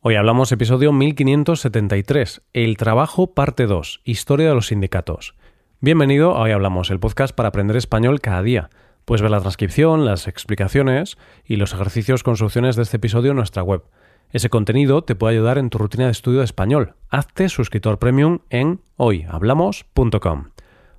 Hoy hablamos episodio 1573, El trabajo parte 2, Historia de los sindicatos. Bienvenido a Hoy Hablamos, el podcast para aprender español cada día. Puedes ver la transcripción, las explicaciones y los ejercicios con soluciones de este episodio en nuestra web. Ese contenido te puede ayudar en tu rutina de estudio de español. Hazte suscriptor premium en hoyhablamos.com.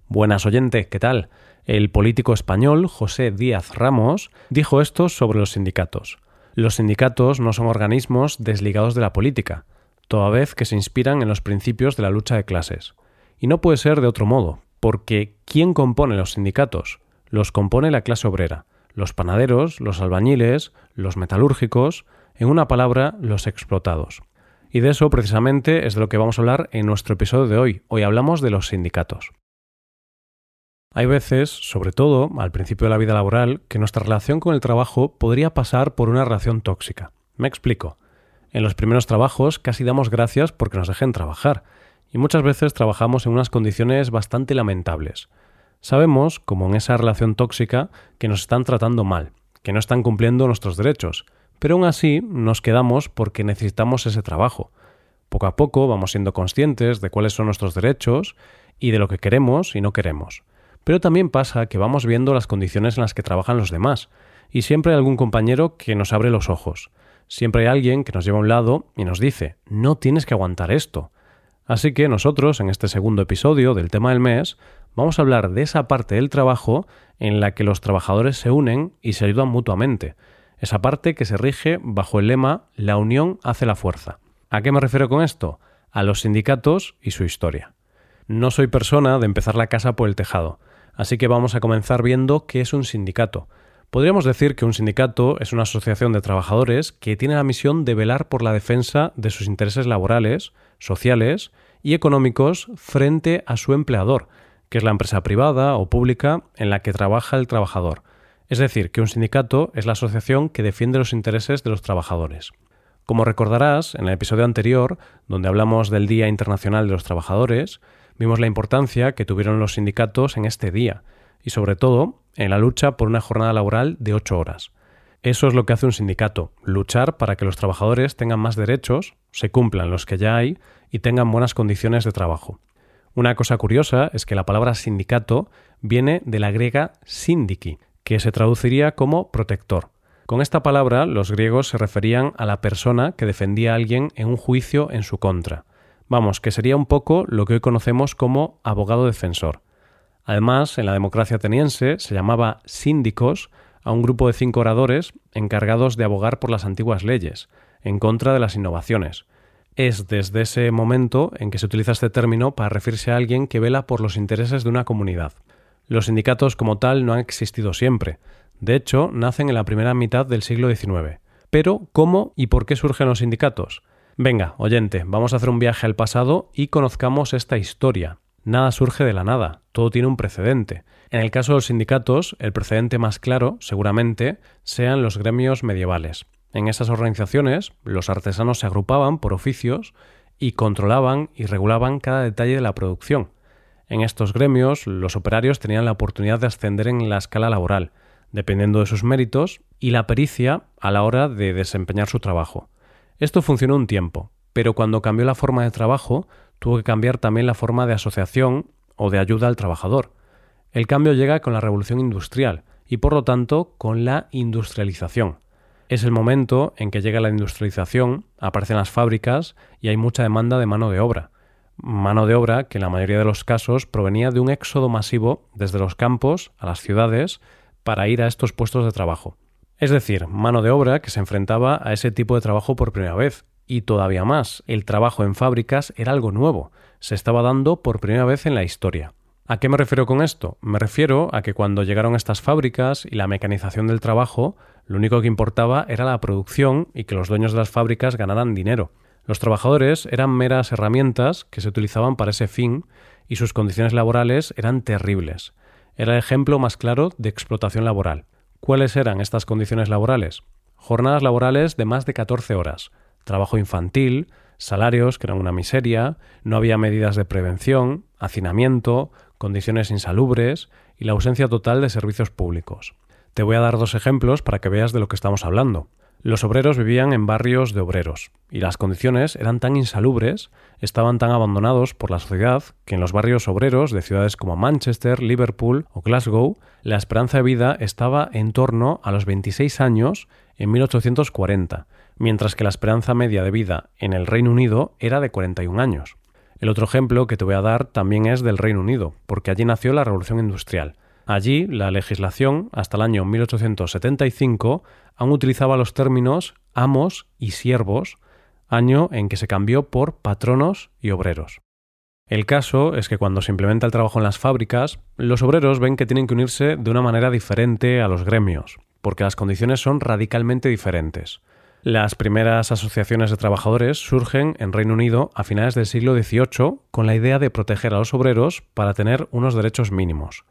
Buenas oyente, ¿qué tal? El político español José Díaz Ramos dijo esto sobre los sindicatos. Los sindicatos no son organismos desligados de la política, toda vez que se inspiran en los principios de la lucha de clases. Y no puede ser de otro modo, porque ¿quién compone los sindicatos? Los compone la clase obrera, los panaderos, los albañiles, los metalúrgicos, en una palabra, los explotados. Y de eso precisamente es de lo que vamos a hablar en nuestro episodio de hoy. Hoy hablamos de los sindicatos. Hay veces, sobre todo al principio de la vida laboral, que nuestra relación con el trabajo podría pasar por una relación tóxica. Me explico. En los primeros trabajos casi damos gracias porque nos dejen trabajar, y muchas veces trabajamos en unas condiciones bastante lamentables. Sabemos, como en esa relación tóxica, que nos están tratando mal, que no están cumpliendo nuestros derechos, pero aún así nos quedamos porque necesitamos ese trabajo. Poco a poco vamos siendo conscientes de cuáles son nuestros derechos y de lo que queremos y no queremos. Pero también pasa que vamos viendo las condiciones en las que trabajan los demás, y siempre hay algún compañero que nos abre los ojos. Siempre hay alguien que nos lleva a un lado y nos dice, no tienes que aguantar esto. Así que nosotros, en este segundo episodio del tema del mes, vamos a hablar de esa parte del trabajo en la que los trabajadores se unen y se ayudan mutuamente. Esa parte que se rige bajo el lema La unión hace la fuerza. ¿A qué me refiero con esto? A los sindicatos y su historia. No soy persona de empezar la casa por el tejado. Así que vamos a comenzar viendo qué es un sindicato. Podríamos decir que un sindicato es una asociación de trabajadores que tiene la misión de velar por la defensa de sus intereses laborales, sociales y económicos frente a su empleador, que es la empresa privada o pública en la que trabaja el trabajador. Es decir, que un sindicato es la asociación que defiende los intereses de los trabajadores. Como recordarás, en el episodio anterior, donde hablamos del Día Internacional de los Trabajadores, Vimos la importancia que tuvieron los sindicatos en este día y sobre todo en la lucha por una jornada laboral de ocho horas. Eso es lo que hace un sindicato, luchar para que los trabajadores tengan más derechos, se cumplan los que ya hay y tengan buenas condiciones de trabajo. Una cosa curiosa es que la palabra sindicato viene de la griega sindiki, que se traduciría como protector. Con esta palabra los griegos se referían a la persona que defendía a alguien en un juicio en su contra. Vamos, que sería un poco lo que hoy conocemos como abogado defensor. Además, en la democracia ateniense se llamaba síndicos a un grupo de cinco oradores encargados de abogar por las antiguas leyes, en contra de las innovaciones. Es desde ese momento en que se utiliza este término para referirse a alguien que vela por los intereses de una comunidad. Los sindicatos como tal no han existido siempre. De hecho, nacen en la primera mitad del siglo XIX. Pero, ¿cómo y por qué surgen los sindicatos? Venga, oyente, vamos a hacer un viaje al pasado y conozcamos esta historia. Nada surge de la nada, todo tiene un precedente. En el caso de los sindicatos, el precedente más claro, seguramente, sean los gremios medievales. En esas organizaciones, los artesanos se agrupaban por oficios y controlaban y regulaban cada detalle de la producción. En estos gremios, los operarios tenían la oportunidad de ascender en la escala laboral, dependiendo de sus méritos y la pericia a la hora de desempeñar su trabajo. Esto funcionó un tiempo, pero cuando cambió la forma de trabajo, tuvo que cambiar también la forma de asociación o de ayuda al trabajador. El cambio llega con la revolución industrial y por lo tanto con la industrialización. Es el momento en que llega la industrialización, aparecen las fábricas y hay mucha demanda de mano de obra. Mano de obra que en la mayoría de los casos provenía de un éxodo masivo desde los campos a las ciudades para ir a estos puestos de trabajo. Es decir, mano de obra que se enfrentaba a ese tipo de trabajo por primera vez. Y todavía más, el trabajo en fábricas era algo nuevo, se estaba dando por primera vez en la historia. ¿A qué me refiero con esto? Me refiero a que cuando llegaron estas fábricas y la mecanización del trabajo, lo único que importaba era la producción y que los dueños de las fábricas ganaran dinero. Los trabajadores eran meras herramientas que se utilizaban para ese fin y sus condiciones laborales eran terribles. Era el ejemplo más claro de explotación laboral. ¿Cuáles eran estas condiciones laborales? Jornadas laborales de más de 14 horas, trabajo infantil, salarios que eran una miseria, no había medidas de prevención, hacinamiento, condiciones insalubres y la ausencia total de servicios públicos. Te voy a dar dos ejemplos para que veas de lo que estamos hablando. Los obreros vivían en barrios de obreros, y las condiciones eran tan insalubres, estaban tan abandonados por la sociedad, que en los barrios obreros de ciudades como Manchester, Liverpool o Glasgow, la esperanza de vida estaba en torno a los 26 años en 1840, mientras que la esperanza media de vida en el Reino Unido era de 41 años. El otro ejemplo que te voy a dar también es del Reino Unido, porque allí nació la Revolución Industrial. Allí, la legislación, hasta el año 1875, aún utilizaba los términos amos y siervos, año en que se cambió por patronos y obreros. El caso es que cuando se implementa el trabajo en las fábricas, los obreros ven que tienen que unirse de una manera diferente a los gremios, porque las condiciones son radicalmente diferentes. Las primeras asociaciones de trabajadores surgen en Reino Unido a finales del siglo XVIII con la idea de proteger a los obreros para tener unos derechos mínimos.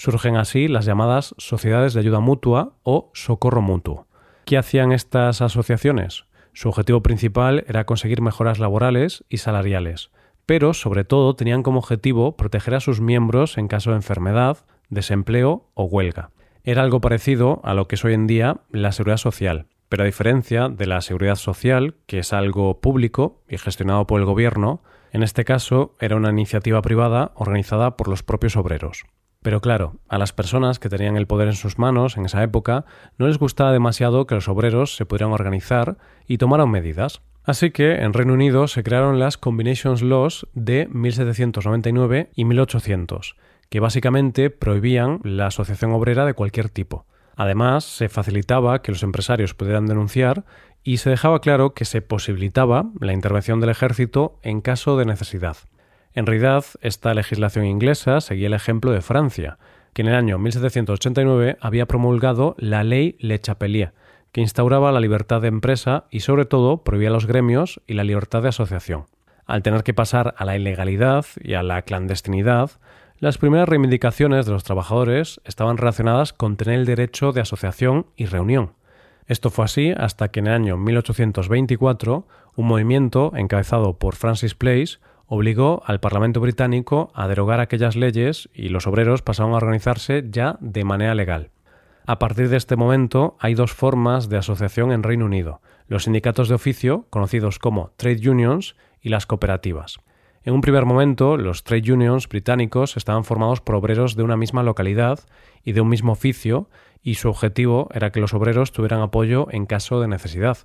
Surgen así las llamadas sociedades de ayuda mutua o socorro mutuo. ¿Qué hacían estas asociaciones? Su objetivo principal era conseguir mejoras laborales y salariales, pero sobre todo tenían como objetivo proteger a sus miembros en caso de enfermedad, desempleo o huelga. Era algo parecido a lo que es hoy en día la seguridad social, pero a diferencia de la seguridad social, que es algo público y gestionado por el gobierno, en este caso era una iniciativa privada organizada por los propios obreros. Pero claro, a las personas que tenían el poder en sus manos en esa época no les gustaba demasiado que los obreros se pudieran organizar y tomaron medidas. Así que en Reino Unido se crearon las Combinations Laws de 1799 y 1800, que básicamente prohibían la asociación obrera de cualquier tipo. Además, se facilitaba que los empresarios pudieran denunciar y se dejaba claro que se posibilitaba la intervención del ejército en caso de necesidad. En realidad, esta legislación inglesa seguía el ejemplo de Francia, que en el año 1789 había promulgado la ley Le Chapelier, que instauraba la libertad de empresa y sobre todo prohibía los gremios y la libertad de asociación. Al tener que pasar a la ilegalidad y a la clandestinidad, las primeras reivindicaciones de los trabajadores estaban relacionadas con tener el derecho de asociación y reunión. Esto fue así hasta que en el año 1824 un movimiento encabezado por Francis Place obligó al Parlamento británico a derogar aquellas leyes y los obreros pasaron a organizarse ya de manera legal. A partir de este momento hay dos formas de asociación en Reino Unido, los sindicatos de oficio, conocidos como trade unions, y las cooperativas. En un primer momento, los trade unions británicos estaban formados por obreros de una misma localidad y de un mismo oficio, y su objetivo era que los obreros tuvieran apoyo en caso de necesidad.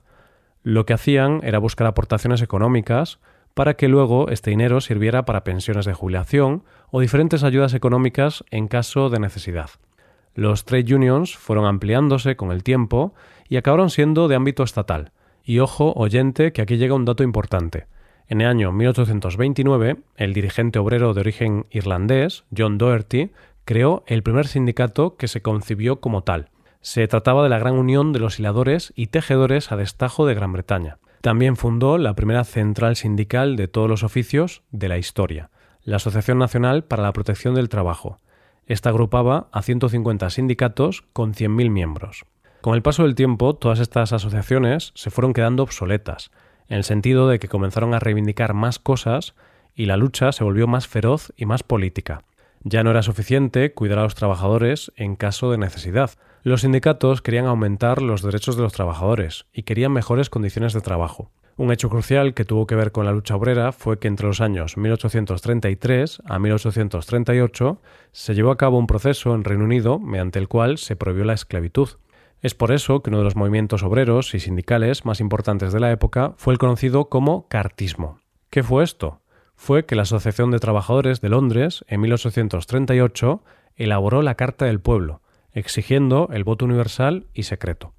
Lo que hacían era buscar aportaciones económicas, para que luego este dinero sirviera para pensiones de jubilación o diferentes ayudas económicas en caso de necesidad. Los trade unions fueron ampliándose con el tiempo y acabaron siendo de ámbito estatal. Y ojo, oyente, que aquí llega un dato importante. En el año 1829, el dirigente obrero de origen irlandés, John Doherty, creó el primer sindicato que se concibió como tal. Se trataba de la Gran Unión de los Hiladores y Tejedores a Destajo de Gran Bretaña. También fundó la primera central sindical de todos los oficios de la historia, la Asociación Nacional para la Protección del Trabajo. Esta agrupaba a 150 sindicatos con 100.000 miembros. Con el paso del tiempo, todas estas asociaciones se fueron quedando obsoletas, en el sentido de que comenzaron a reivindicar más cosas y la lucha se volvió más feroz y más política. Ya no era suficiente cuidar a los trabajadores en caso de necesidad, los sindicatos querían aumentar los derechos de los trabajadores y querían mejores condiciones de trabajo. Un hecho crucial que tuvo que ver con la lucha obrera fue que entre los años 1833 a 1838 se llevó a cabo un proceso en Reino Unido mediante el cual se prohibió la esclavitud. Es por eso que uno de los movimientos obreros y sindicales más importantes de la época fue el conocido como cartismo. ¿Qué fue esto? Fue que la Asociación de Trabajadores de Londres, en 1838, elaboró la Carta del Pueblo, exigiendo el voto universal y secreto.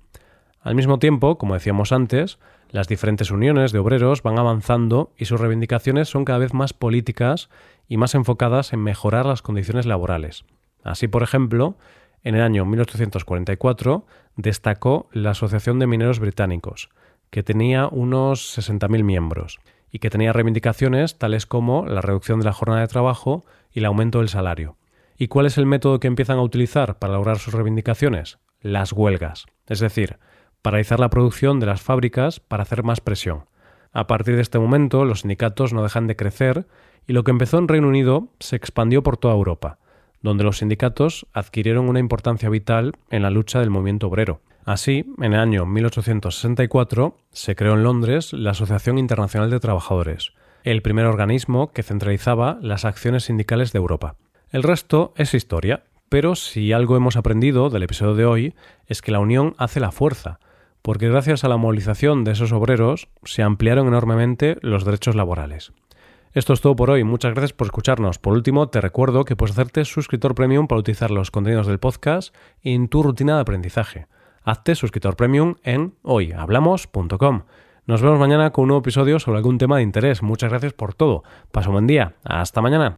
Al mismo tiempo, como decíamos antes, las diferentes uniones de obreros van avanzando y sus reivindicaciones son cada vez más políticas y más enfocadas en mejorar las condiciones laborales. Así, por ejemplo, en el año 1844 destacó la Asociación de Mineros Británicos, que tenía unos 60.000 miembros y que tenía reivindicaciones tales como la reducción de la jornada de trabajo y el aumento del salario. ¿Y cuál es el método que empiezan a utilizar para lograr sus reivindicaciones? Las huelgas, es decir, paralizar la producción de las fábricas para hacer más presión. A partir de este momento, los sindicatos no dejan de crecer y lo que empezó en Reino Unido se expandió por toda Europa, donde los sindicatos adquirieron una importancia vital en la lucha del movimiento obrero. Así, en el año 1864 se creó en Londres la Asociación Internacional de Trabajadores, el primer organismo que centralizaba las acciones sindicales de Europa. El resto es historia, pero si algo hemos aprendido del episodio de hoy es que la unión hace la fuerza, porque gracias a la movilización de esos obreros se ampliaron enormemente los derechos laborales. Esto es todo por hoy, muchas gracias por escucharnos. Por último, te recuerdo que puedes hacerte suscriptor premium para utilizar los contenidos del podcast en tu rutina de aprendizaje. Hazte suscriptor premium en hoyhablamos.com. Nos vemos mañana con un nuevo episodio sobre algún tema de interés. Muchas gracias por todo. Paso un buen día. Hasta mañana.